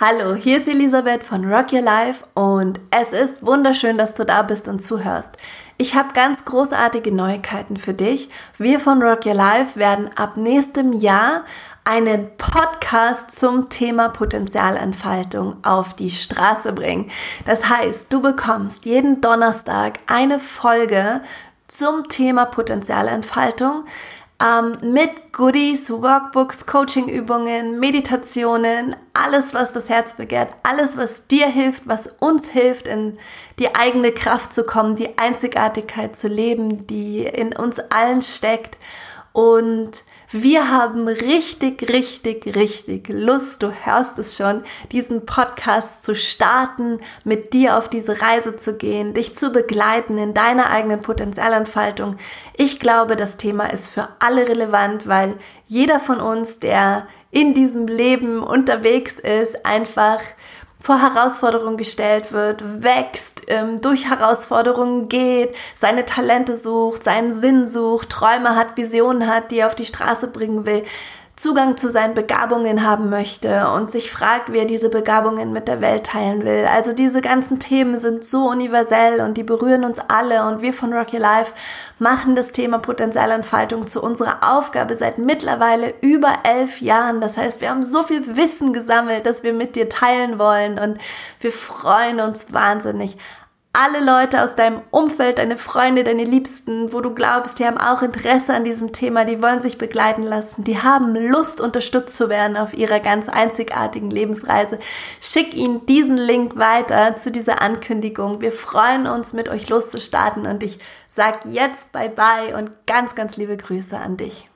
Hallo, hier ist Elisabeth von Rock Your Life und es ist wunderschön, dass du da bist und zuhörst. Ich habe ganz großartige Neuigkeiten für dich. Wir von Rock Your Life werden ab nächstem Jahr einen Podcast zum Thema Potenzialentfaltung auf die Straße bringen. Das heißt, du bekommst jeden Donnerstag eine Folge zum Thema Potenzialentfaltung ähm, mit Goodies, Workbooks, Coachingübungen, Meditationen, alles, was das Herz begehrt, alles, was dir hilft, was uns hilft, in die eigene Kraft zu kommen, die Einzigartigkeit zu leben, die in uns allen steckt. Und wir haben richtig, richtig, richtig Lust, du hörst es schon, diesen Podcast zu starten, mit dir auf diese Reise zu gehen, dich zu begleiten in deiner eigenen Potenzialentfaltung. Ich glaube, das Thema ist für alle relevant, weil jeder von uns, der in diesem Leben unterwegs ist, einfach vor Herausforderungen gestellt wird, wächst, ähm, durch Herausforderungen geht, seine Talente sucht, seinen Sinn sucht, Träume hat, Visionen hat, die er auf die Straße bringen will. Zugang zu seinen Begabungen haben möchte und sich fragt, wie er diese Begabungen mit der Welt teilen will. Also diese ganzen Themen sind so universell und die berühren uns alle und wir von Rocky Life machen das Thema Potenzialentfaltung zu unserer Aufgabe seit mittlerweile über elf Jahren. Das heißt, wir haben so viel Wissen gesammelt, das wir mit dir teilen wollen und wir freuen uns wahnsinnig alle Leute aus deinem Umfeld, deine Freunde, deine Liebsten, wo du glaubst, die haben auch Interesse an diesem Thema, die wollen sich begleiten lassen, die haben Lust, unterstützt zu werden auf ihrer ganz einzigartigen Lebensreise. Schick ihnen diesen Link weiter zu dieser Ankündigung. Wir freuen uns, mit euch loszustarten und ich sag jetzt bye bye und ganz, ganz liebe Grüße an dich.